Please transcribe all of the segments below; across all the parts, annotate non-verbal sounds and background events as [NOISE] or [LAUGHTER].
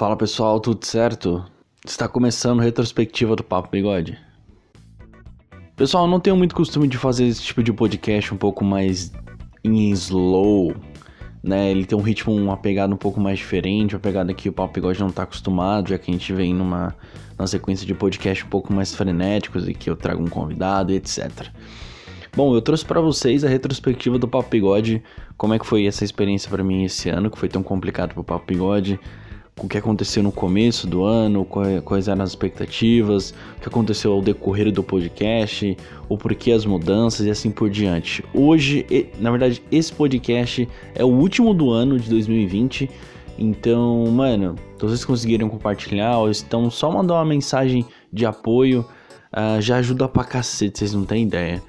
Fala pessoal, tudo certo? Está começando a retrospectiva do Papo Bigode. Pessoal, não tenho muito costume de fazer esse tipo de podcast um pouco mais em slow, né? Ele tem um ritmo, uma pegada um pouco mais diferente, uma pegada que o Papo Bigode não está acostumado, já que a gente vem numa, numa sequência de podcast um pouco mais frenéticos e que eu trago um convidado etc. Bom, eu trouxe para vocês a retrospectiva do Papo Bigode, como é que foi essa experiência para mim esse ano, que foi tão complicado pro Papo Bigode, o que aconteceu no começo do ano, quais eram as expectativas, o que aconteceu ao decorrer do podcast, o porquê as mudanças e assim por diante. Hoje, na verdade, esse podcast é o último do ano de 2020. Então, mano, vocês conseguiram compartilhar ou estão só mandar uma mensagem de apoio, uh, já ajuda pra cacete, vocês não têm ideia.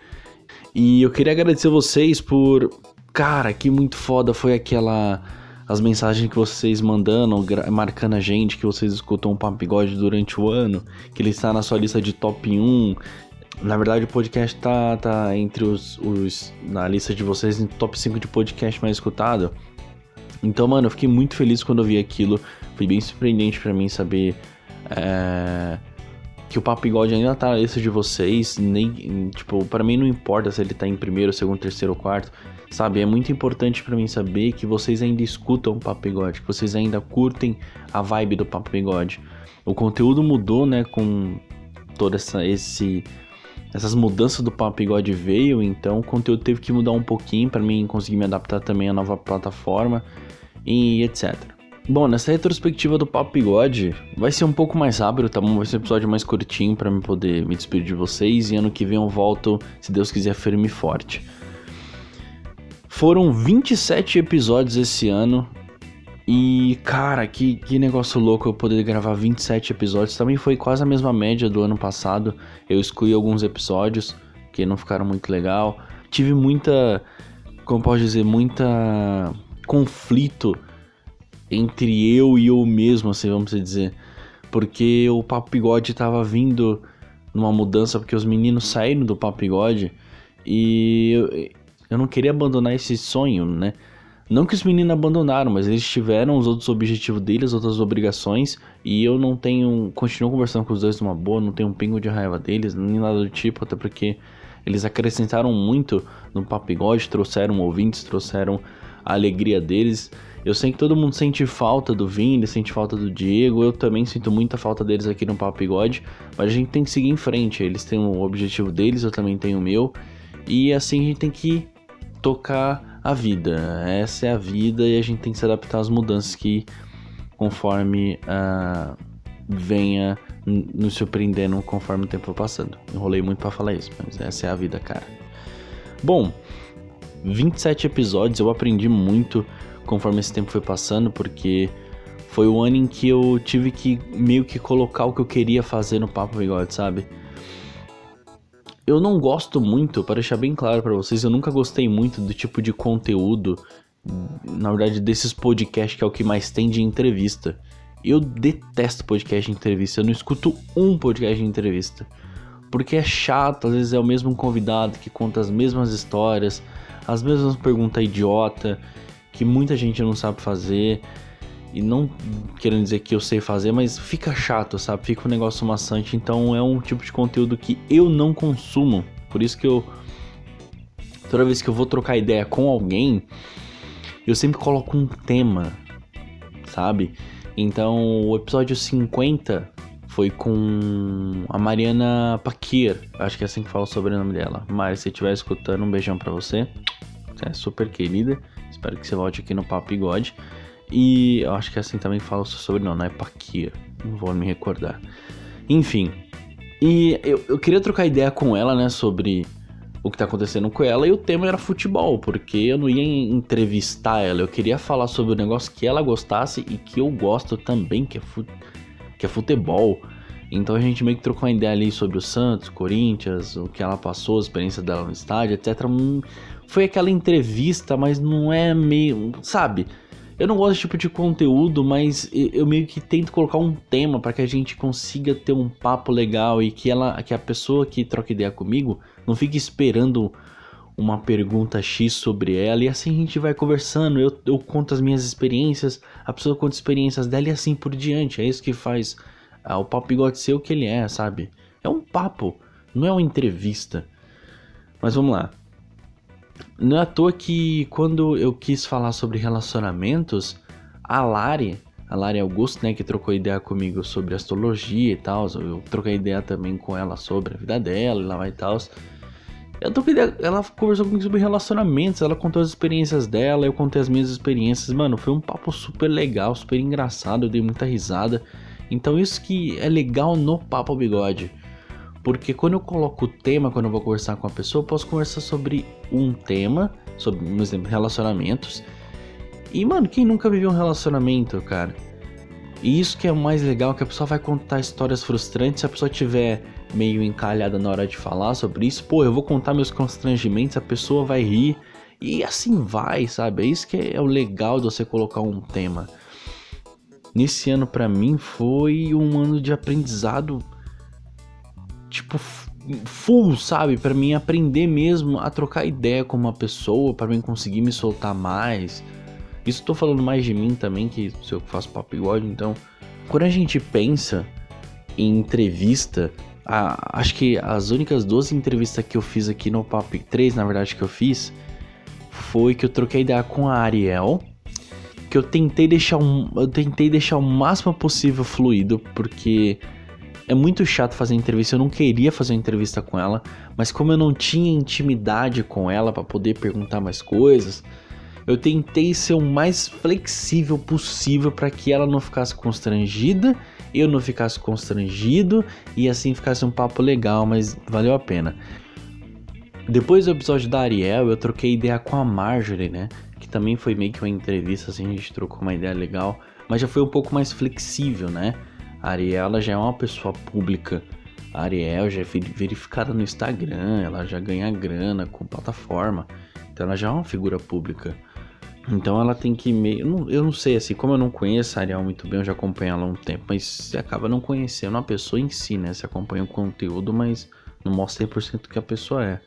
E eu queria agradecer vocês por. Cara, que muito foda foi aquela as mensagens que vocês mandando, marcando a gente, que vocês escutam o Papo Bigode durante o ano, que ele está na sua lista de top 1. Na verdade, o podcast tá, tá entre os, os. na lista de vocês em top 5 de podcast mais escutado. Então, mano, eu fiquei muito feliz quando eu vi aquilo. Foi bem surpreendente para mim saber. É, que o Papo Bigode ainda tá na lista de vocês. Nem, tipo, para mim não importa se ele tá em primeiro, segundo, terceiro ou quarto. Sabe, é muito importante para mim saber que vocês ainda escutam o Papo Bigode, que vocês ainda curtem a vibe do Papo Bigode. O conteúdo mudou, né, com toda essa esse essas mudanças do Papo Bigode veio, então o conteúdo teve que mudar um pouquinho para mim conseguir me adaptar também à nova plataforma e etc. Bom, nessa retrospectiva do Papo Bigode, vai ser um pouco mais rápido, tá bom? Vai ser um episódio mais curtinho para me poder me despedir de vocês e ano que vem eu volto, se Deus quiser, firme e forte. Foram 27 episódios esse ano. E, cara, que, que negócio louco eu poder gravar 27 episódios. Também foi quase a mesma média do ano passado. Eu excluí alguns episódios que não ficaram muito legal. Tive muita, como posso dizer, muita conflito entre eu e eu mesmo, assim, vamos dizer. Porque o Papo Bigode tava vindo numa mudança, porque os meninos saíram do Papo Bigode. E eu não queria abandonar esse sonho, né? Não que os meninos abandonaram, mas eles tiveram os outros objetivos deles, outras obrigações, e eu não tenho. Continuo conversando com os dois numa boa, não tenho um pingo de raiva deles, nem nada do tipo, até porque eles acrescentaram muito no Papigode, trouxeram ouvintes, trouxeram a alegria deles. Eu sei que todo mundo sente falta do Vini, sente falta do Diego, eu também sinto muita falta deles aqui no Papigode, mas a gente tem que seguir em frente. Eles têm o objetivo deles, eu também tenho o meu, e assim a gente tem que tocar a vida. Essa é a vida e a gente tem que se adaptar às mudanças que conforme uh, venha nos surpreendendo conforme o tempo for passando. Enrolei muito para falar isso, mas essa é a vida, cara. Bom, 27 episódios, eu aprendi muito conforme esse tempo foi passando, porque foi o ano em que eu tive que meio que colocar o que eu queria fazer no Papo Bigode, sabe? Eu não gosto muito, para deixar bem claro para vocês, eu nunca gostei muito do tipo de conteúdo, na verdade, desses podcasts que é o que mais tem de entrevista. Eu detesto podcast de entrevista, eu não escuto um podcast de entrevista. Porque é chato, às vezes é o mesmo convidado que conta as mesmas histórias, as mesmas perguntas idiota, que muita gente não sabe fazer. E não querendo dizer que eu sei fazer, mas fica chato, sabe? Fica um negócio maçante. Então é um tipo de conteúdo que eu não consumo. Por isso que eu. Toda vez que eu vou trocar ideia com alguém, eu sempre coloco um tema, sabe? Então o episódio 50 foi com a Mariana Paquir. Acho que é assim que fala o sobrenome dela. Mas se estiver escutando, um beijão pra você. Você é super querida. Espero que você volte aqui no Papo Bigode. E eu acho que assim também fala sobre não, não é Paquia, não vou me recordar. Enfim, e eu, eu queria trocar ideia com ela, né, sobre o que tá acontecendo com ela e o tema era futebol, porque eu não ia entrevistar ela, eu queria falar sobre o negócio que ela gostasse e que eu gosto também, que é, que é futebol. Então a gente meio que trocou uma ideia ali sobre o Santos, Corinthians, o que ela passou, a experiência dela no estádio, etc. foi aquela entrevista, mas não é meio. Sabe? Eu não gosto desse tipo de conteúdo, mas eu meio que tento colocar um tema para que a gente consiga ter um papo legal e que ela, que a pessoa que troca ideia comigo não fique esperando uma pergunta X sobre ela e assim a gente vai conversando. Eu, eu conto as minhas experiências, a pessoa conta experiências dela e assim por diante. É isso que faz ah, o papo bigode ser o que ele é, sabe? É um papo, não é uma entrevista. Mas vamos lá. Não é à toa que quando eu quis falar sobre relacionamentos, a Lari, a Lari Augusto, né, que trocou ideia comigo sobre astrologia e tal, eu troquei ideia também com ela sobre a vida dela e lá vai e tal. Eu troquei ideia, ela conversou comigo sobre relacionamentos, ela contou as experiências dela, eu contei as minhas experiências. Mano, foi um papo super legal, super engraçado, eu dei muita risada. Então isso que é legal no Papo Bigode. Porque quando eu coloco o tema, quando eu vou conversar com a pessoa, eu posso conversar sobre um tema, sobre, por exemplo, relacionamentos. E, mano, quem nunca viveu um relacionamento, cara? E isso que é o mais legal, que a pessoa vai contar histórias frustrantes, se a pessoa tiver meio encalhada na hora de falar sobre isso, pô, eu vou contar meus constrangimentos, a pessoa vai rir, e assim vai, sabe? É isso que é o legal de você colocar um tema. Nesse ano para mim foi um ano de aprendizado tipo full, sabe? Para mim aprender mesmo a trocar ideia com uma pessoa, para mim conseguir me soltar mais. Isso tô falando mais de mim também, que se eu faço papo bigode, então. Quando a gente pensa em entrevista, a, acho que as únicas duas entrevistas que eu fiz aqui no Papo 3, na verdade, que eu fiz, foi que eu troquei ideia com a Ariel. Que eu tentei deixar um, eu tentei deixar o máximo possível fluido, porque é muito chato fazer entrevista. Eu não queria fazer uma entrevista com ela, mas como eu não tinha intimidade com ela para poder perguntar mais coisas, eu tentei ser o mais flexível possível para que ela não ficasse constrangida, eu não ficasse constrangido e assim ficasse um papo legal, mas valeu a pena. Depois do episódio da Ariel, eu troquei ideia com a Marjorie, né? Que também foi meio que uma entrevista, assim, a gente trocou uma ideia legal, mas já foi um pouco mais flexível, né? A Ariel já é uma pessoa pública. A Ariel já é verificada no Instagram, ela já ganha grana com plataforma. Então ela já é uma figura pública. Então ela tem que meio. Eu não, eu não sei, assim, como eu não conheço a Ariel muito bem, eu já acompanho ela há um tempo, mas você acaba não conhecendo a pessoa em si, né? Você acompanha o conteúdo, mas não mostra 100% que a pessoa é.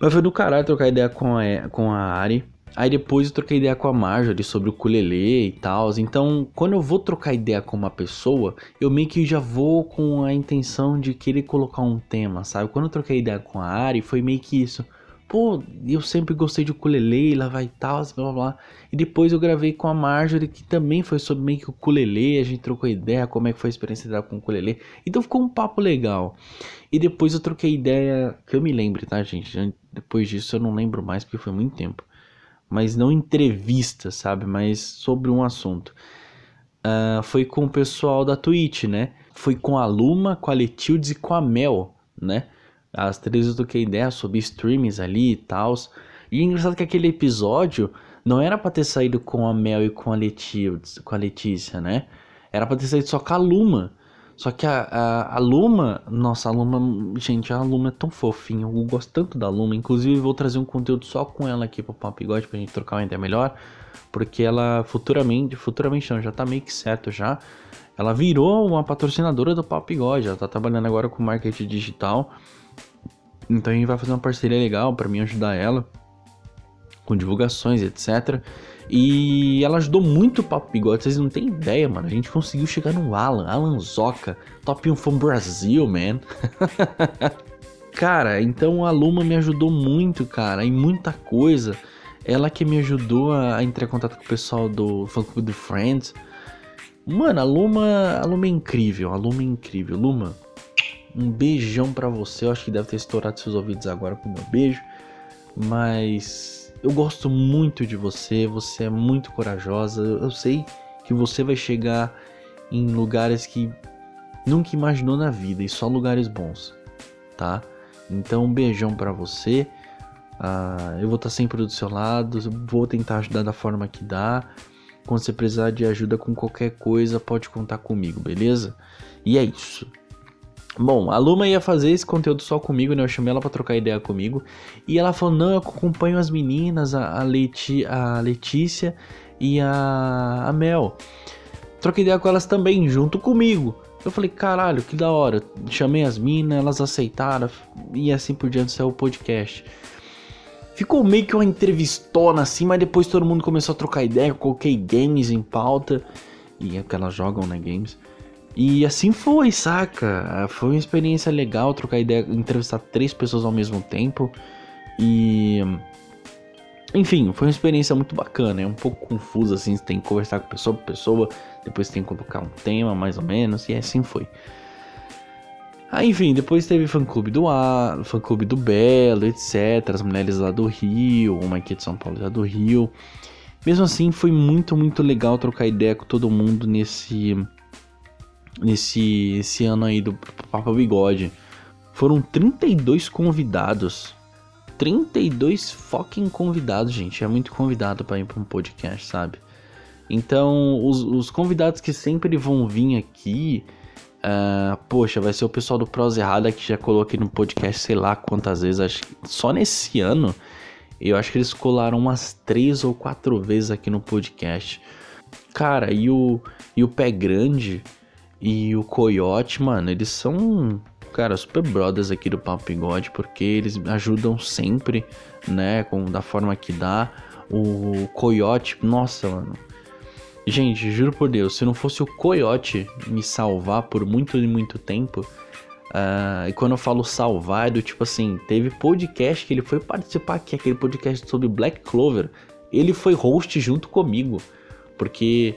Mas foi do caralho trocar ideia com a, com a Ari. Aí depois eu troquei ideia com a Marjorie sobre o ukulele e tal. Então, quando eu vou trocar ideia com uma pessoa, eu meio que já vou com a intenção de querer colocar um tema, sabe? Quando eu troquei ideia com a Ari, foi meio que isso. Pô, eu sempre gostei de ukulele, lá vai tal, blá blá blá. E depois eu gravei com a Marjorie, que também foi sobre meio que o ukulele, a gente trocou ideia, como é que foi a experiência dela com o ukulele. Então ficou um papo legal. E depois eu troquei ideia, que eu me lembre, tá, gente? Depois disso eu não lembro mais, porque foi muito tempo. Mas não entrevista, sabe? Mas sobre um assunto. Uh, foi com o pessoal da Twitch, né? Foi com a Luma, com a Letildes e com a Mel, né? As três eu toquei ideia sobre streamings ali e tal. E é engraçado que aquele episódio não era para ter saído com a Mel e com a, Letícia, com a Letícia, né? Era pra ter saído só com a Luma. Só que a, a, a, Luma, nossa, a Luma, gente, a Luma é tão fofinha, eu gosto tanto da Luma. Inclusive, vou trazer um conteúdo só com ela aqui pro Papo Bigode pra gente trocar uma ideia melhor. Porque ela futuramente, futuramente não, já tá meio que certo já. Ela virou uma patrocinadora do Papo Bigode, ela tá trabalhando agora com marketing digital. Então a gente vai fazer uma parceria legal para mim ajudar ela com divulgações, etc. E ela ajudou muito o Papo Bigode, vocês não têm ideia, mano. A gente conseguiu chegar no Alan, Alan Zoca, Top 1 from Brasil, man. [LAUGHS] cara, então a Luma me ajudou muito, cara, em muita coisa. Ela que me ajudou a, entrar em contato com o pessoal do Funk with Friends. Mano, a Luma, a Luma é incrível, a Luma é incrível. Luma, um beijão para você. Eu acho que deve ter estourado seus ouvidos agora com o meu beijo. Mas eu gosto muito de você. Você é muito corajosa. Eu sei que você vai chegar em lugares que nunca imaginou na vida e só lugares bons, tá? Então um beijão para você. Uh, eu vou estar sempre do seu lado. Vou tentar ajudar da forma que dá. Quando você precisar de ajuda com qualquer coisa, pode contar comigo, beleza? E é isso. Bom, a Luma ia fazer esse conteúdo só comigo, né? Eu chamei ela pra trocar ideia comigo. E ela falou: não, eu acompanho as meninas, a, a, Leti, a Letícia e a, a Mel. Troquei ideia com elas também, junto comigo. Eu falei, caralho, que da hora. Chamei as minas, elas aceitaram e assim por diante saiu o podcast. Ficou meio que uma entrevistona assim, mas depois todo mundo começou a trocar ideia, eu coloquei games em pauta. E é porque elas jogam, né, games. E assim foi, saca? Foi uma experiência legal trocar ideia, entrevistar três pessoas ao mesmo tempo. E. Enfim, foi uma experiência muito bacana. É um pouco confuso, assim, você tem que conversar com pessoa por pessoa, depois tem que colocar um tema, mais ou menos, e assim foi. Aí, enfim, depois teve fã-clube do A, fã-clube do Belo, etc. As mulheres lá do Rio, uma aqui de São Paulo lá do Rio. Mesmo assim, foi muito, muito legal trocar ideia com todo mundo nesse nesse esse ano aí do Papa Bigode. Foram 32 convidados. 32 fucking convidados, gente. É muito convidado para ir para um podcast, sabe? Então, os, os convidados que sempre vão vir aqui Uh, poxa, vai ser o pessoal do Prosa Errada que já coloquei no podcast, sei lá quantas vezes. Acho só nesse ano eu acho que eles colaram umas três ou quatro vezes aqui no podcast. Cara, e o, e o Pé Grande e o Coyote, mano, eles são, cara, super brothers aqui do Papo Bigode, porque eles ajudam sempre, né, com, da forma que dá. O Coyote, nossa, mano, Gente, juro por Deus, se não fosse o Coyote me salvar por muito e muito tempo, uh, e quando eu falo salvar, é do tipo assim, teve podcast que ele foi participar aqui, aquele podcast sobre Black Clover, ele foi host junto comigo, porque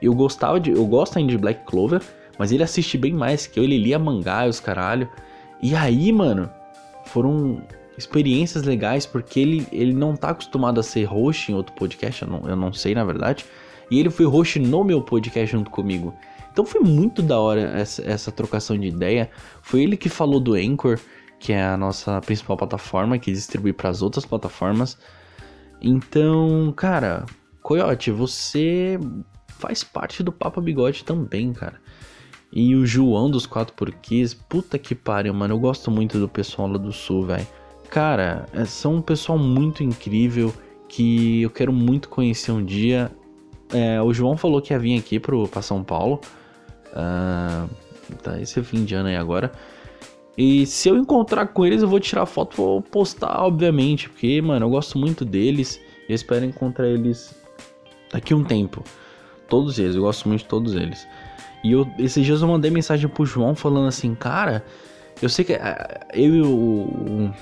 eu gostava de, eu gosto ainda de Black Clover, mas ele assiste bem mais que eu, ele lia mangá e os caralho, e aí, mano, foram experiências legais, porque ele, ele não tá acostumado a ser host em outro podcast, eu não, eu não sei na verdade, e ele foi host no meu podcast junto comigo. Então foi muito da hora essa, essa trocação de ideia. Foi ele que falou do Anchor, que é a nossa principal plataforma, que distribui para as outras plataformas. Então, cara, Coyote, você faz parte do Papa Bigode também, cara. E o João dos Quatro Porquês, puta que pariu, mano. Eu gosto muito do pessoal lá do Sul, velho. Cara, é, são um pessoal muito incrível que eu quero muito conhecer um dia. É, o João falou que ia vir aqui pro, pra São Paulo. Uh, tá esse fim de ano aí agora. E se eu encontrar com eles, eu vou tirar foto e vou postar, obviamente. Porque, mano, eu gosto muito deles. Eu espero encontrar eles daqui um tempo. Todos eles, eu gosto muito de todos eles. E eu, esses dias eu mandei mensagem pro João falando assim, cara, eu sei que é, eu e o, o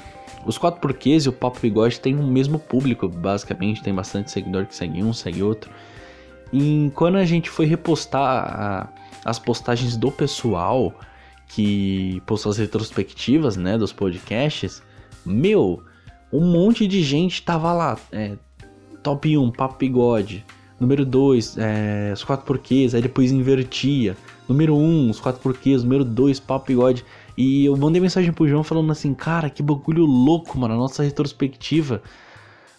os quatro porquês e o Papo Bigode têm o mesmo público, basicamente, tem bastante seguidor que segue um, segue outro. E quando a gente foi repostar a, as postagens do pessoal que postou as retrospectivas, né, dos podcasts, meu, um monte de gente tava lá. É, top 1, Papo Bigode. Número 2, é, os quatro porquês, aí depois invertia. Número 1, um, os quatro porquês. Número 2, Papo Bigode. E eu mandei mensagem pro João falando assim, cara, que bagulho louco, mano. A nossa retrospectiva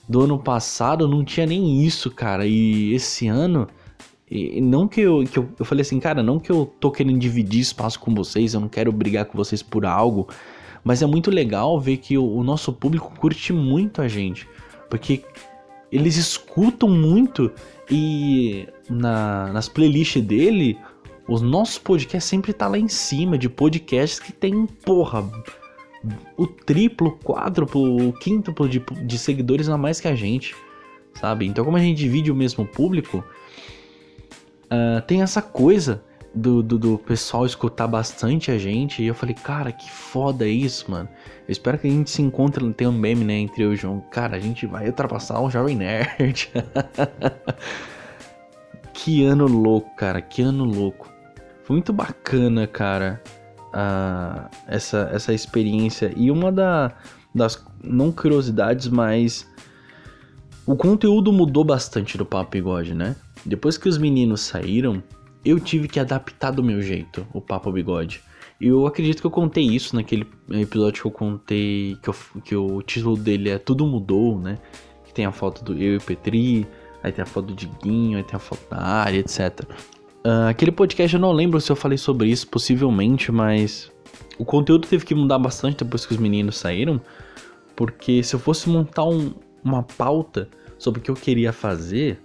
do ano passado não tinha nem isso, cara. E esse ano. E não que eu, que eu. Eu falei assim, cara, não que eu tô querendo dividir espaço com vocês, eu não quero brigar com vocês por algo. Mas é muito legal ver que o, o nosso público curte muito a gente. Porque eles escutam muito e na, nas playlists dele, os nossos podcasts sempre tá lá em cima de podcasts que tem, porra, o triplo, quádruplo, o quíntuplo de, de seguidores a mais que a gente, sabe? Então, como a gente divide o mesmo público, uh, tem essa coisa do, do, do, pessoal escutar bastante a gente. E eu falei, cara, que foda isso, mano. Eu espero que a gente se encontre, tem um meme, né, entre eu e o João. Cara, a gente vai ultrapassar o Jovem Nerd. [LAUGHS] que ano louco, cara, que ano louco. Foi muito bacana, cara essa, essa experiência. E uma da, das, não curiosidades, mas o conteúdo mudou bastante do Papo Bigode, né? Depois que os meninos saíram, eu tive que adaptar do meu jeito o Papo Bigode. E eu acredito que eu contei isso naquele episódio que eu contei, que, eu, que o título dele é Tudo Mudou, né? Que tem a foto do eu e Petri, aí tem a foto do Diguinho, aí tem a foto da área, etc. Uh, aquele podcast eu não lembro se eu falei sobre isso, possivelmente, mas o conteúdo teve que mudar bastante depois que os meninos saíram, porque se eu fosse montar um, uma pauta sobre o que eu queria fazer,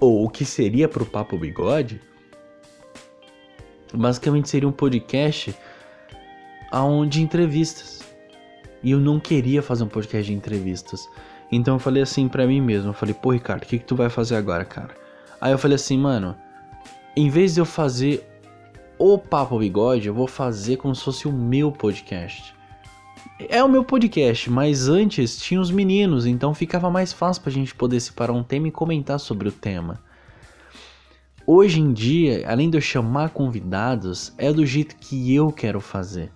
ou o que seria pro Papo Bigode, basicamente seria um podcast aonde entrevistas. E eu não queria fazer um podcast de entrevistas. Então eu falei assim para mim mesmo, eu falei, pô, Ricardo, o que, que tu vai fazer agora, cara? Aí eu falei assim, mano, em vez de eu fazer o Papo Bigode, eu vou fazer como se fosse o meu podcast. É o meu podcast, mas antes tinha os meninos, então ficava mais fácil pra gente poder separar um tema e comentar sobre o tema. Hoje em dia, além de eu chamar convidados, é do jeito que eu quero fazer.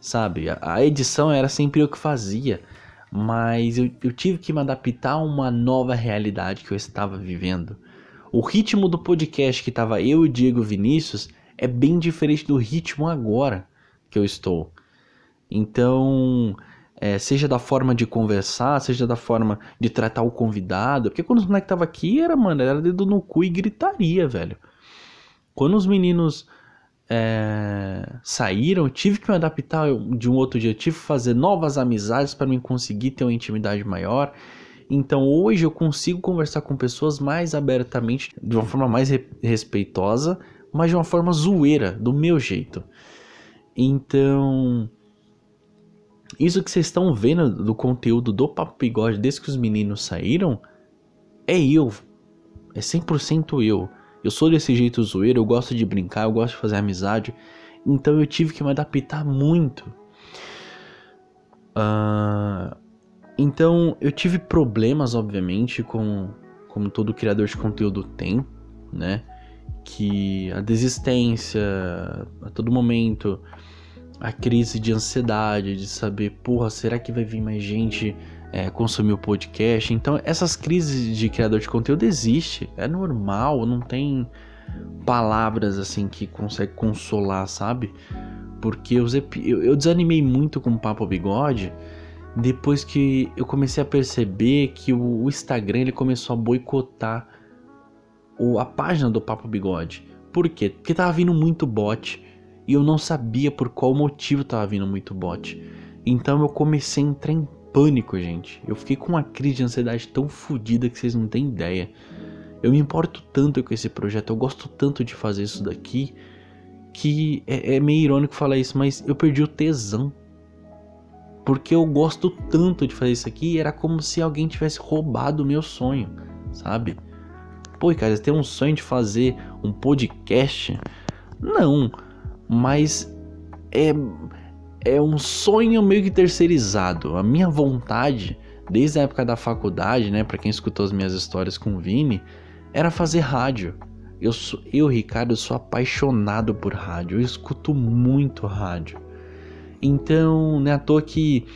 Sabe? A edição era sempre eu que fazia, mas eu, eu tive que me adaptar a uma nova realidade que eu estava vivendo. O ritmo do podcast que estava eu e o Diego Vinícius é bem diferente do ritmo agora que eu estou. Então, é, seja da forma de conversar, seja da forma de tratar o convidado. Porque quando os moleques estavam aqui, era, mano, era dedo no cu e gritaria, velho. Quando os meninos é, saíram, tive que me adaptar de um outro dia. Tive que fazer novas amizades para mim conseguir ter uma intimidade maior. Então hoje eu consigo conversar com pessoas mais abertamente, de uma forma mais re respeitosa, mas de uma forma zoeira, do meu jeito. Então, isso que vocês estão vendo do conteúdo do Papo Bigode desde que os meninos saíram, é eu. É 100% eu. Eu sou desse jeito zoeiro, eu gosto de brincar, eu gosto de fazer amizade. Então eu tive que me adaptar muito. Uh, então eu tive problemas, obviamente, com como todo criador de conteúdo tem, né? que a desistência a todo momento, a crise de ansiedade, de saber, porra, será que vai vir mais gente é, consumir o podcast? Então, essas crises de criador de conteúdo existe, é normal, não tem palavras assim que consegue consolar, sabe? Porque eu, eu desanimei muito com o Papo Bigode depois que eu comecei a perceber que o Instagram ele começou a boicotar o, a página do Papo Bigode. Por quê? Porque tava vindo muito bot e eu não sabia por qual motivo tava vindo muito bot. Então eu comecei a entrar em pânico, gente. Eu fiquei com uma crise de ansiedade tão fodida que vocês não têm ideia. Eu me importo tanto com esse projeto, eu gosto tanto de fazer isso daqui, que é, é meio irônico falar isso, mas eu perdi o tesão. Porque eu gosto tanto de fazer isso aqui, era como se alguém tivesse roubado o meu sonho, sabe? Pô, cara, você tem um sonho de fazer um podcast? Não, mas é, é um sonho meio que terceirizado. A minha vontade, desde a época da faculdade, né, para quem escutou as minhas histórias com o Vini, era fazer rádio. Eu, sou, eu, Ricardo, sou apaixonado por rádio. Eu escuto muito rádio. Então, não é à toa que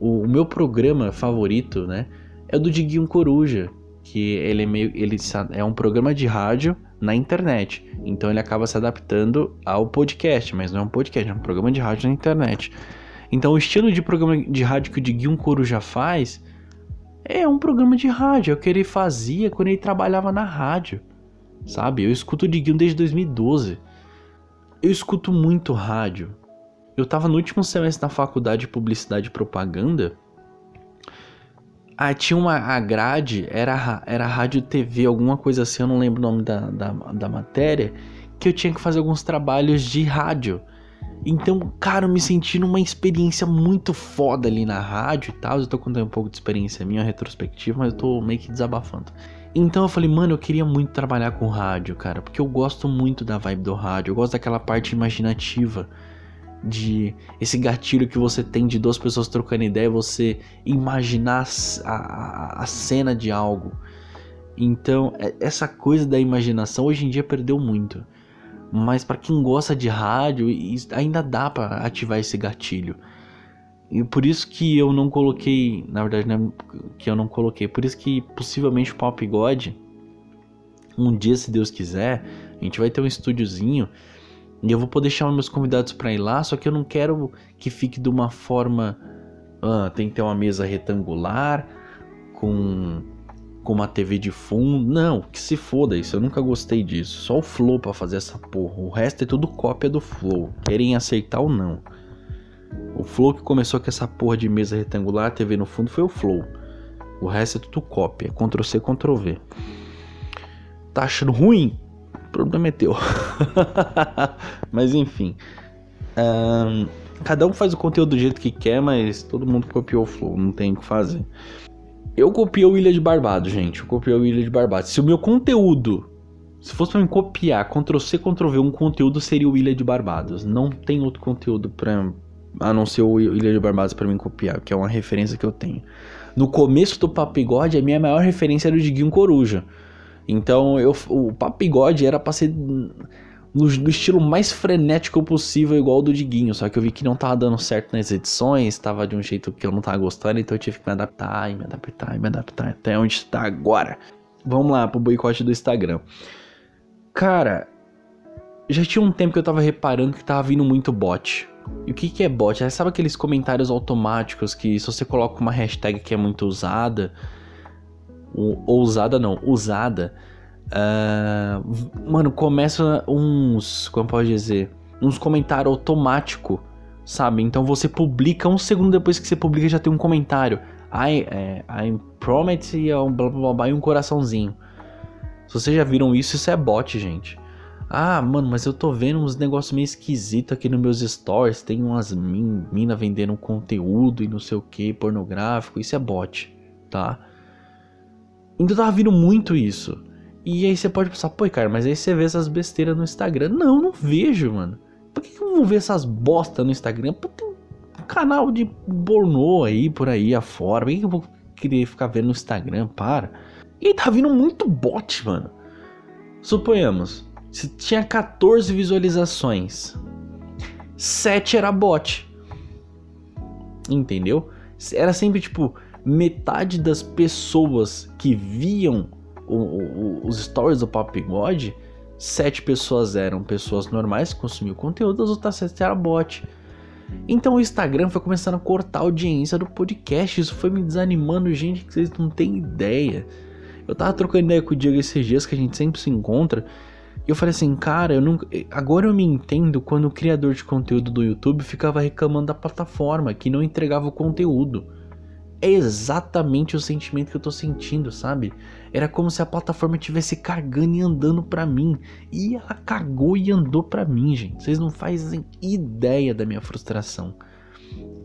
o, o meu programa favorito, né, é o do Diguinho Coruja, que ele é meio ele é um programa de rádio na internet. Então ele acaba se adaptando ao podcast, mas não é um podcast, é um programa de rádio na internet. Então o estilo de programa de rádio que o Diguinho Coruja faz é um programa de rádio, é o que ele fazia quando ele trabalhava na rádio. Sabe? Eu escuto o Diguinho desde 2012. Eu escuto muito rádio. Eu tava no último semestre da faculdade de publicidade e propaganda ah, tinha uma a grade, era, era rádio TV, alguma coisa assim, eu não lembro o nome da, da, da matéria, que eu tinha que fazer alguns trabalhos de rádio. Então, cara, eu me senti numa experiência muito foda ali na rádio e tal. Eu tô contando um pouco de experiência minha, retrospectiva, mas eu tô meio que desabafando. Então eu falei, mano, eu queria muito trabalhar com rádio, cara, porque eu gosto muito da vibe do rádio, eu gosto daquela parte imaginativa de esse gatilho que você tem de duas pessoas trocando ideia, você imaginar a, a, a cena de algo. Então, é, essa coisa da imaginação hoje em dia perdeu muito. Mas para quem gosta de rádio, ainda dá para ativar esse gatilho. E por isso que eu não coloquei, na verdade, não é que eu não coloquei, por isso que possivelmente o Pop God um dia, se Deus quiser, a gente vai ter um estúdiozinho e eu vou poder chamar meus convidados para ir lá, só que eu não quero que fique de uma forma. Ah, tem que ter uma mesa retangular com, com uma TV de fundo. Não, que se foda isso, eu nunca gostei disso. Só o Flow para fazer essa porra. O resto é tudo cópia do Flow. Querem aceitar ou não. O Flow que começou com essa porra de mesa retangular, TV no fundo, foi o Flow. O resto é tudo cópia. Ctrl C, Ctrl V. Tá achando ruim? Problema é teu. [LAUGHS] Mas enfim. Um, Cada um faz o conteúdo do jeito que quer, mas todo mundo copiou o flow, não tem o que fazer. Eu copiei o Ilha de Barbados, gente. Eu copiei o Ilha de Barbados. Se o meu conteúdo, se fosse pra me copiar, Ctrl C, Ctrl V, um conteúdo seria o Ilha de Barbados. Não tem outro conteúdo pra, a não ser o Ilha de Barbados para mim copiar, que é uma referência que eu tenho. No começo do Papigode, a minha maior referência era o Diguinho Coruja. Então, eu, o Papigode era pra ser no, no, estilo mais frenético possível, igual o do Diguinho. Só que eu vi que não tava dando certo nas edições, tava de um jeito que eu não tava gostando, então eu tive que me adaptar e me adaptar e me adaptar até onde está agora. Vamos lá pro boicote do Instagram. Cara, já tinha um tempo que eu tava reparando que tava vindo muito bot. E o que, que é bot? É, sabe aqueles comentários automáticos que se você coloca uma hashtag que é muito usada, ou, ou usada não, usada, uh, mano, começa uns, como pode dizer, uns comentários automáticos, sabe? Então você publica, um segundo depois que você publica já tem um comentário. I, é, I promise um blá blá blá e um coraçãozinho. Se vocês já viram isso, isso é bot, gente. Ah, mano, mas eu tô vendo uns negócios meio esquisitos aqui nos meus stories. Tem umas min mina vendendo conteúdo e não sei o que, pornográfico. Isso é bot, tá? Então tava vindo muito isso. E aí você pode pensar, pô, cara, mas aí você vê essas besteiras no Instagram. Não, não vejo, mano. Por que, que eu vou ver essas bostas no Instagram? Pô, tem um canal de pornô aí, por aí afora. Por que, que eu vou querer ficar vendo no Instagram? Para. E aí tá vindo muito bot, mano. Suponhamos, se tinha 14 visualizações, 7 era bot. Entendeu? Era sempre tipo metade das pessoas que viam o, o, os stories do Papo God, 7 pessoas eram pessoas normais que consumiam conteúdo, as outras 7 era bot. Então o Instagram foi começando a cortar a audiência do podcast. Isso foi me desanimando, gente, que vocês não têm ideia. Eu tava trocando ideia com o Diego esses dias que a gente sempre se encontra. E eu falei assim, cara, eu nunca. Agora eu me entendo quando o criador de conteúdo do YouTube ficava reclamando da plataforma, que não entregava o conteúdo. É exatamente o sentimento que eu tô sentindo, sabe? Era como se a plataforma tivesse cagando e andando para mim. E ela cagou e andou para mim, gente. Vocês não fazem ideia da minha frustração.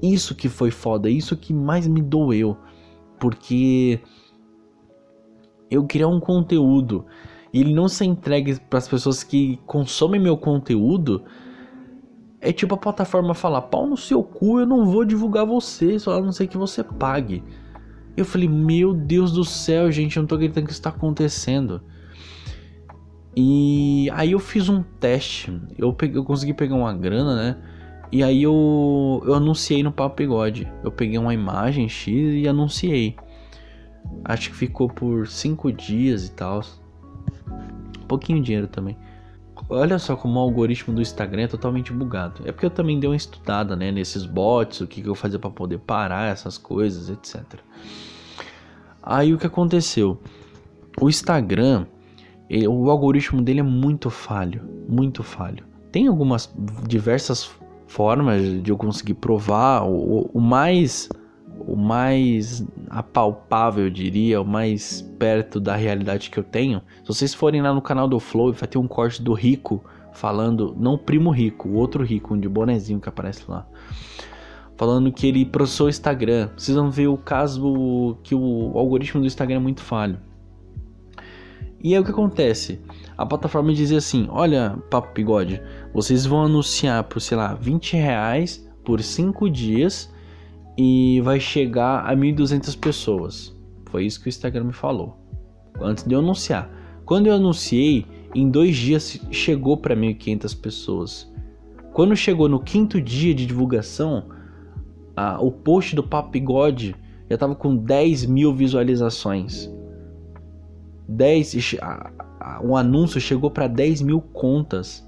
Isso que foi foda, isso que mais me doeu. Porque eu criar um conteúdo e ele não ser entregue para as pessoas que consomem meu conteúdo, é tipo a plataforma falar: pau no seu cu, eu não vou divulgar você, só a não ser que você pague. Eu falei: meu Deus do céu, gente, eu não tô acreditando que isso tá acontecendo. E aí eu fiz um teste, eu, peguei, eu consegui pegar uma grana, né? E aí eu, eu anunciei no Papo Bigode. Eu peguei uma imagem X e anunciei. Acho que ficou por 5 dias e tal pouquinho dinheiro também. Olha só como o algoritmo do Instagram é totalmente bugado. É porque eu também dei uma estudada, né, nesses bots, o que, que eu fazia para poder parar essas coisas, etc. Aí o que aconteceu? O Instagram, ele, o algoritmo dele é muito falho, muito falho. Tem algumas diversas formas de eu conseguir provar. O, o mais o mais apalpável, eu diria, o mais perto da realidade que eu tenho. Se vocês forem lá no canal do Flow, vai ter um corte do Rico falando, não o primo Rico, o outro Rico, um de bonezinho que aparece lá. Falando que ele processou o Instagram. Vocês vão ver o caso que o algoritmo do Instagram é muito falho. E aí o que acontece? A plataforma dizia assim: Olha, Papo Bigode, vocês vão anunciar por, sei lá, 20 reais por 5 dias e vai chegar a 1.200 pessoas. Foi isso que o Instagram me falou antes de eu anunciar. Quando eu anunciei, em dois dias chegou para 1.500 pessoas. Quando chegou no quinto dia de divulgação, a, o post do Papo já estava com 10 mil visualizações. 10, a, a, o anúncio chegou para 10 mil contas.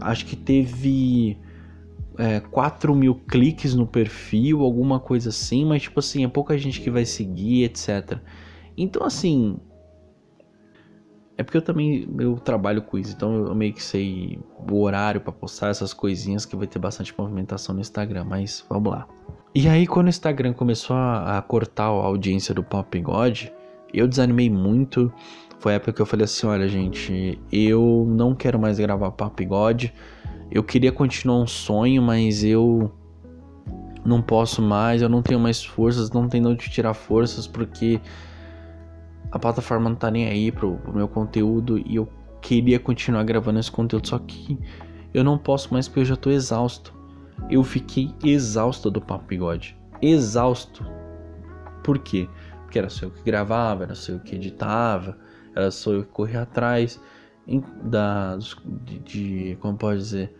Acho que teve é, 4 mil cliques no perfil, alguma coisa assim, mas tipo assim, é pouca gente que vai seguir, etc. Então assim. É porque eu também eu trabalho com isso, então eu meio que sei o horário para postar essas coisinhas que vai ter bastante movimentação no Instagram, mas vamos lá. E aí quando o Instagram começou a, a cortar a audiência do Pop God, eu desanimei muito. Foi a época que eu falei assim, olha gente, eu não quero mais gravar Pop God eu queria continuar um sonho, mas eu não posso mais, eu não tenho mais forças, não tenho onde tirar forças porque a plataforma não tá nem aí pro, pro meu conteúdo e eu queria continuar gravando esse conteúdo, só que eu não posso mais porque eu já tô exausto. Eu fiquei exausto do Papo Bigode. Exausto. Por quê? Porque era só eu que gravava, era só eu que editava, era só eu que corria atrás da, de, de como pode dizer,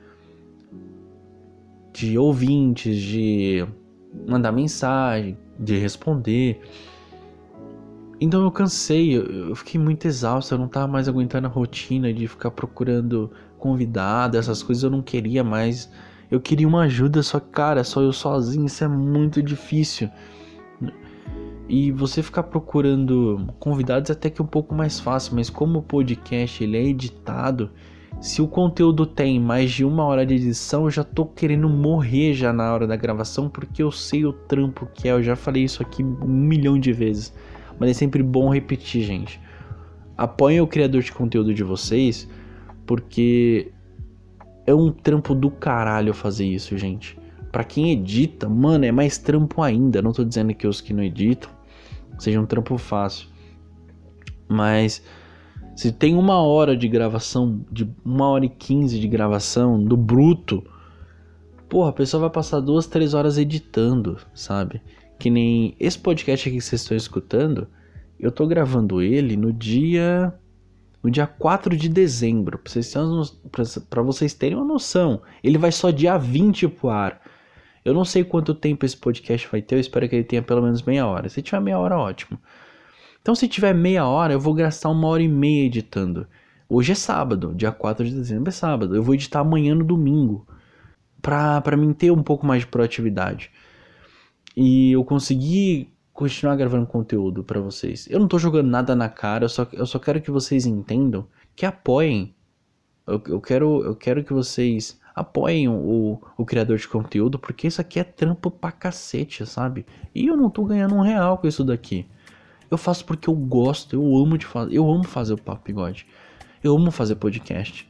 de ouvintes, de mandar mensagem, de responder. Então eu cansei, eu fiquei muito exausto, eu não tava mais aguentando a rotina de ficar procurando convidado, essas coisas eu não queria mais. Eu queria uma ajuda, só que, cara, só eu sozinho, isso é muito difícil. E você ficar procurando convidados é até que um pouco mais fácil, mas como o podcast ele é editado, se o conteúdo tem mais de uma hora de edição, eu já tô querendo morrer já na hora da gravação, porque eu sei o trampo que é. Eu já falei isso aqui um milhão de vezes. Mas é sempre bom repetir, gente. Apoiem o criador de conteúdo de vocês, porque é um trampo do caralho fazer isso, gente. Para quem edita, mano, é mais trampo ainda. Não tô dizendo que os que não editam seja um trampo fácil. Mas se tem uma hora de gravação, de uma hora e quinze de gravação do bruto, porra, a pessoa vai passar duas, três horas editando, sabe? Que nem esse podcast aqui que vocês estão escutando, eu tô gravando ele no dia no dia 4 de dezembro, pra vocês, pra vocês terem uma noção. Ele vai só dia 20 pro ar. Eu não sei quanto tempo esse podcast vai ter, eu espero que ele tenha pelo menos meia hora. Se tiver meia hora, ótimo. Então, se tiver meia hora, eu vou gastar uma hora e meia editando. Hoje é sábado, dia 4 de dezembro é sábado. Eu vou editar amanhã no domingo. Pra, pra mim ter um pouco mais de proatividade. E eu consegui continuar gravando conteúdo para vocês. Eu não tô jogando nada na cara, eu só, eu só quero que vocês entendam, que apoiem. Eu, eu, quero, eu quero que vocês apoiem o, o criador de conteúdo, porque isso aqui é trampo pra cacete, sabe? E eu não tô ganhando um real com isso daqui. Eu faço porque eu gosto, eu amo de fazer, eu amo fazer o papo bigode. Eu amo fazer podcast.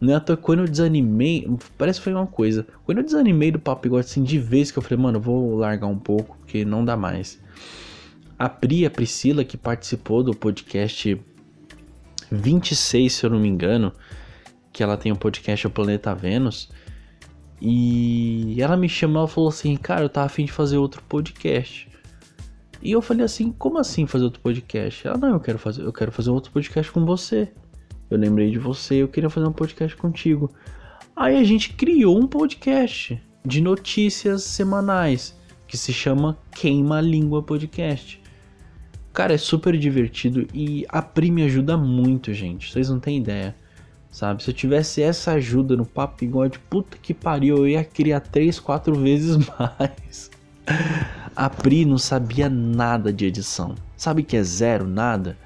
Não é até quando eu desanimei, parece que foi uma coisa. Quando eu desanimei do papo bigode assim de vez que eu falei, mano, vou largar um pouco, porque não dá mais. A Pri, a Priscila, que participou do podcast 26, se eu não me engano, que ela tem o um podcast O Planeta Vênus. E ela me chamou e falou assim: Cara, eu tava afim de fazer outro podcast. E eu falei assim, como assim fazer outro podcast? Ela, não, eu quero fazer, eu quero fazer outro podcast com você. Eu lembrei de você, eu queria fazer um podcast contigo. Aí a gente criou um podcast de notícias semanais que se chama Queima Língua Podcast. Cara, é super divertido e a Pri me ajuda muito, gente. Vocês não têm ideia. Sabe? Se eu tivesse essa ajuda no Papo Bigode, puta que pariu, eu ia criar 3, 4 vezes [LAUGHS] mais. A Pri não sabia nada de edição. Sabe que é zero, nada?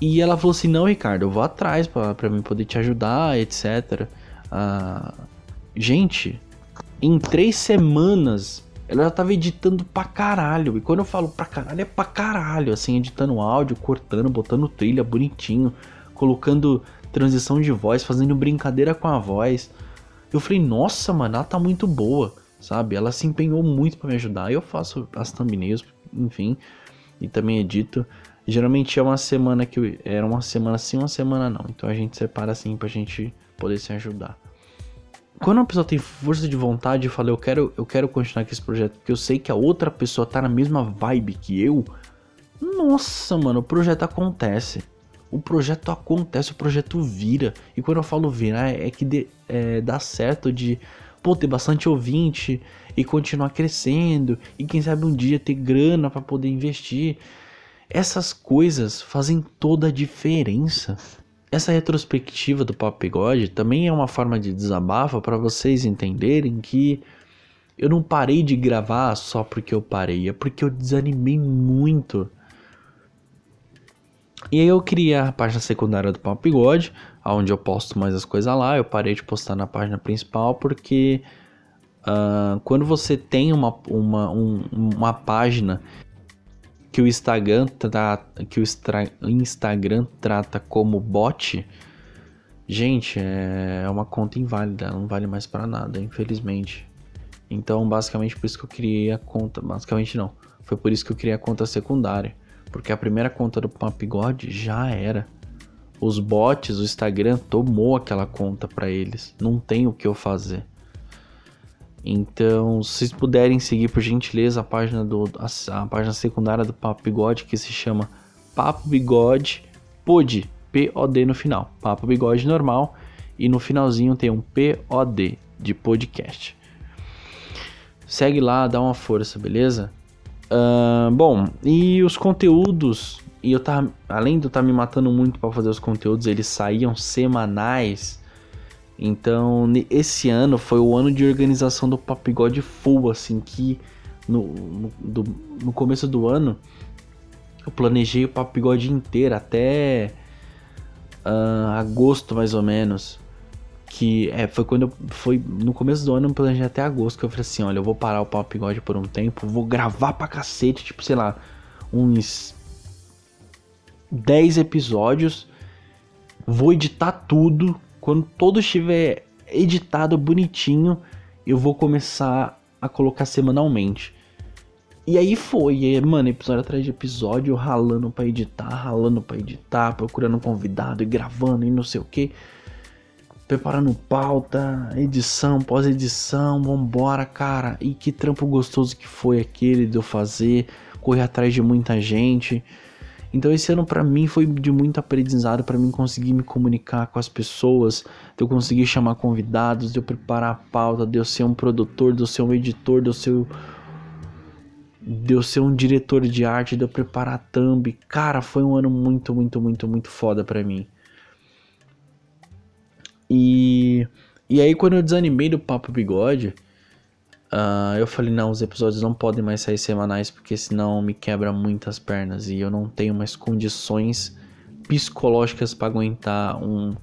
E ela falou assim: Não, Ricardo, eu vou atrás pra mim poder te ajudar, etc. Ah, gente, em três semanas ela já tava editando pra caralho. E quando eu falo pra caralho, é pra caralho. Assim, editando áudio, cortando, botando trilha bonitinho, colocando transição de voz, fazendo brincadeira com a voz. Eu falei, nossa, mano, ela tá muito boa sabe? Ela se empenhou muito para me ajudar. Eu faço as thumbnails, enfim, e também edito. Geralmente é uma semana que eu, era uma semana sim, uma semana não. Então a gente separa assim pra gente poder se ajudar. Quando uma pessoa tem força de vontade e fala, eu quero, eu quero continuar com esse projeto, porque eu sei que a outra pessoa tá na mesma vibe que eu. Nossa, mano, o projeto acontece. O projeto acontece, o projeto vira. E quando eu falo virar, é que é, dá certo de pô, ter bastante ouvinte e continuar crescendo e quem sabe um dia ter grana para poder investir. Essas coisas fazem toda a diferença. Essa retrospectiva do Papo também é uma forma de desabafo para vocês entenderem que eu não parei de gravar só porque eu parei, é porque eu desanimei muito. E aí eu criei a página secundária do Papo onde eu posto mais as coisas lá. Eu parei de postar na página principal porque uh, quando você tem uma, uma, um, uma página que o Instagram trata, que o Instagram trata como bot, Gente, é uma conta inválida, não vale mais para nada, infelizmente. Então, basicamente por isso que eu criei a conta, basicamente não. Foi por isso que eu criei a conta secundária, porque a primeira conta do Papigode já era. Os bots, o Instagram tomou aquela conta para eles. Não tem o que eu fazer. Então, se vocês puderem seguir por gentileza a página do a, a página secundária do Papo Bigode que se chama Papo Bigode Pod, P O D no final. Papo Bigode normal e no finalzinho tem um P O D de podcast. Segue lá, dá uma força, beleza? Uh, bom, e os conteúdos, e eu tava, além de eu estar tá me matando muito para fazer os conteúdos, eles saíam semanais. Então, esse ano foi o ano de organização do Papigode Full, assim, que no, no, do, no começo do ano eu planejei o Papigode inteiro até uh, agosto, mais ou menos. Que é, foi quando eu, foi no começo do ano, eu planejei até agosto, que eu falei assim, olha, eu vou parar o Papigode por um tempo, vou gravar pra cacete, tipo, sei lá, uns 10 episódios, vou editar tudo, quando todo estiver editado bonitinho, eu vou começar a colocar semanalmente. E aí foi, e mano, episódio atrás de episódio, ralando para editar, ralando para editar, procurando um convidado e gravando e não sei o que. Preparando pauta, edição, pós-edição, vambora, cara. E que trampo gostoso que foi aquele de eu fazer, correr atrás de muita gente. Então esse ano para mim foi de muito aprendizado para mim conseguir me comunicar com as pessoas, de eu conseguir chamar convidados, de eu preparar a pauta, de eu ser um produtor, de eu ser um editor, de eu ser de eu ser um diretor de arte, de eu preparar a thumb. Cara, foi um ano muito, muito, muito, muito foda para mim. E e aí quando eu desanimei do Papo Bigode, Uh, eu falei, não, os episódios não podem mais sair semanais porque senão me quebra muitas pernas e eu não tenho mais condições psicológicas para aguentar um,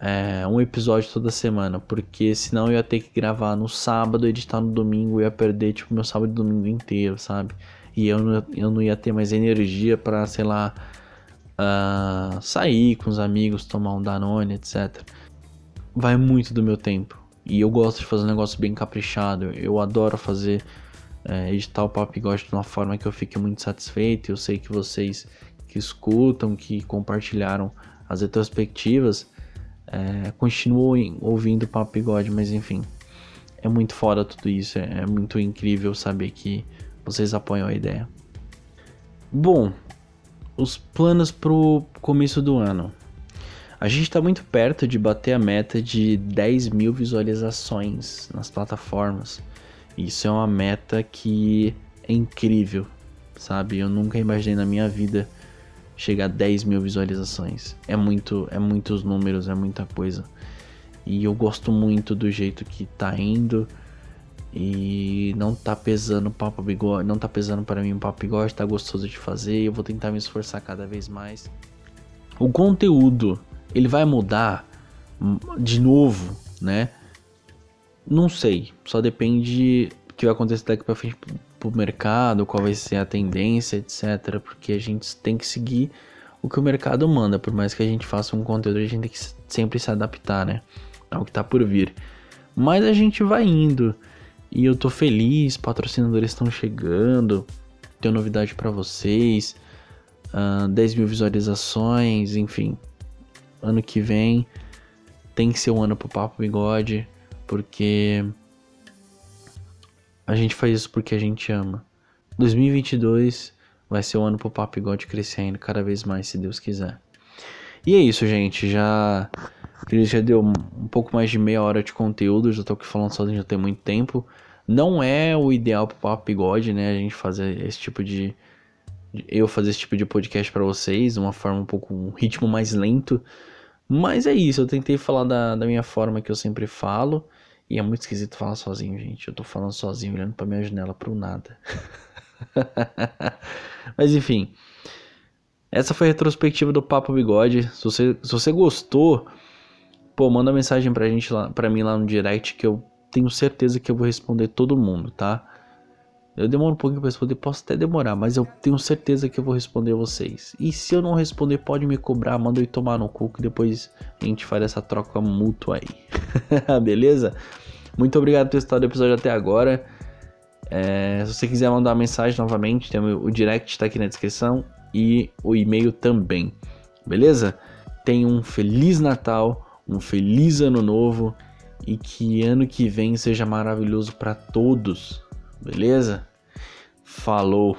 é, um episódio toda semana, porque senão eu ia ter que gravar no sábado, editar no domingo, eu ia perder tipo meu sábado e domingo inteiro, sabe? E eu não, eu não ia ter mais energia para, sei lá, uh, sair com os amigos, tomar um Danone, etc. Vai muito do meu tempo. E eu gosto de fazer um negócio bem caprichado. Eu adoro fazer é, editar o Papo Gosto de uma forma que eu fique muito satisfeito. Eu sei que vocês que escutam, que compartilharam as retrospectivas, é, continuam ouvindo o Papo Bigode, mas enfim, é muito fora tudo isso. É, é muito incrível saber que vocês apoiam a ideia. Bom, os planos pro começo do ano. A gente está muito perto de bater a meta de 10 mil visualizações nas plataformas. Isso é uma meta que é incrível, sabe? Eu nunca imaginei na minha vida chegar a 10 mil visualizações. É muito, é muitos números, é muita coisa. E eu gosto muito do jeito que tá indo. E não tá pesando papo bigode, não tá pesando para mim o papo bigode, tá gostoso de fazer. Eu vou tentar me esforçar cada vez mais. O conteúdo ele vai mudar de novo, né? Não sei, só depende do que vai acontecer daqui para frente pro mercado, qual vai ser a tendência, etc. Porque a gente tem que seguir o que o mercado manda, por mais que a gente faça um conteúdo, a gente tem que sempre se adaptar, né? Ao que tá por vir. Mas a gente vai indo e eu tô feliz, patrocinadores estão chegando, tenho novidade para vocês, uh, 10 mil visualizações, enfim, ano que vem tem que ser um ano pro Papo Bigode, porque a gente faz isso porque a gente ama. 2022 vai ser o ano pro Papo Bigode crescendo cada vez mais, se Deus quiser. E é isso, gente. Já já deu um pouco mais de meia hora de conteúdo, já tô aqui falando sozinho já tem muito tempo. Não é o ideal pro Papo Bigode, né? A gente fazer esse tipo de eu fazer esse tipo de podcast para vocês, uma forma um pouco um ritmo mais lento. Mas é isso, eu tentei falar da, da minha forma que eu sempre falo. E é muito esquisito falar sozinho, gente. Eu tô falando sozinho, olhando pra minha janela pro nada. [LAUGHS] Mas enfim. Essa foi a retrospectiva do Papo Bigode. Se você, se você gostou, pô, manda mensagem pra gente lá, pra mim lá no direct que eu tenho certeza que eu vou responder todo mundo, tá? Eu demoro um pouquinho para responder, posso até demorar, mas eu tenho certeza que eu vou responder vocês. E se eu não responder, pode me cobrar, manda eu tomar no cu que depois a gente faz essa troca mútua aí. [LAUGHS] Beleza? Muito obrigado por ter estado o episódio até agora. É, se você quiser mandar uma mensagem novamente, tem o, o direct está aqui na descrição e o e-mail também. Beleza? Tenha um feliz Natal, um feliz ano novo e que ano que vem seja maravilhoso para todos. Beleza? Falou!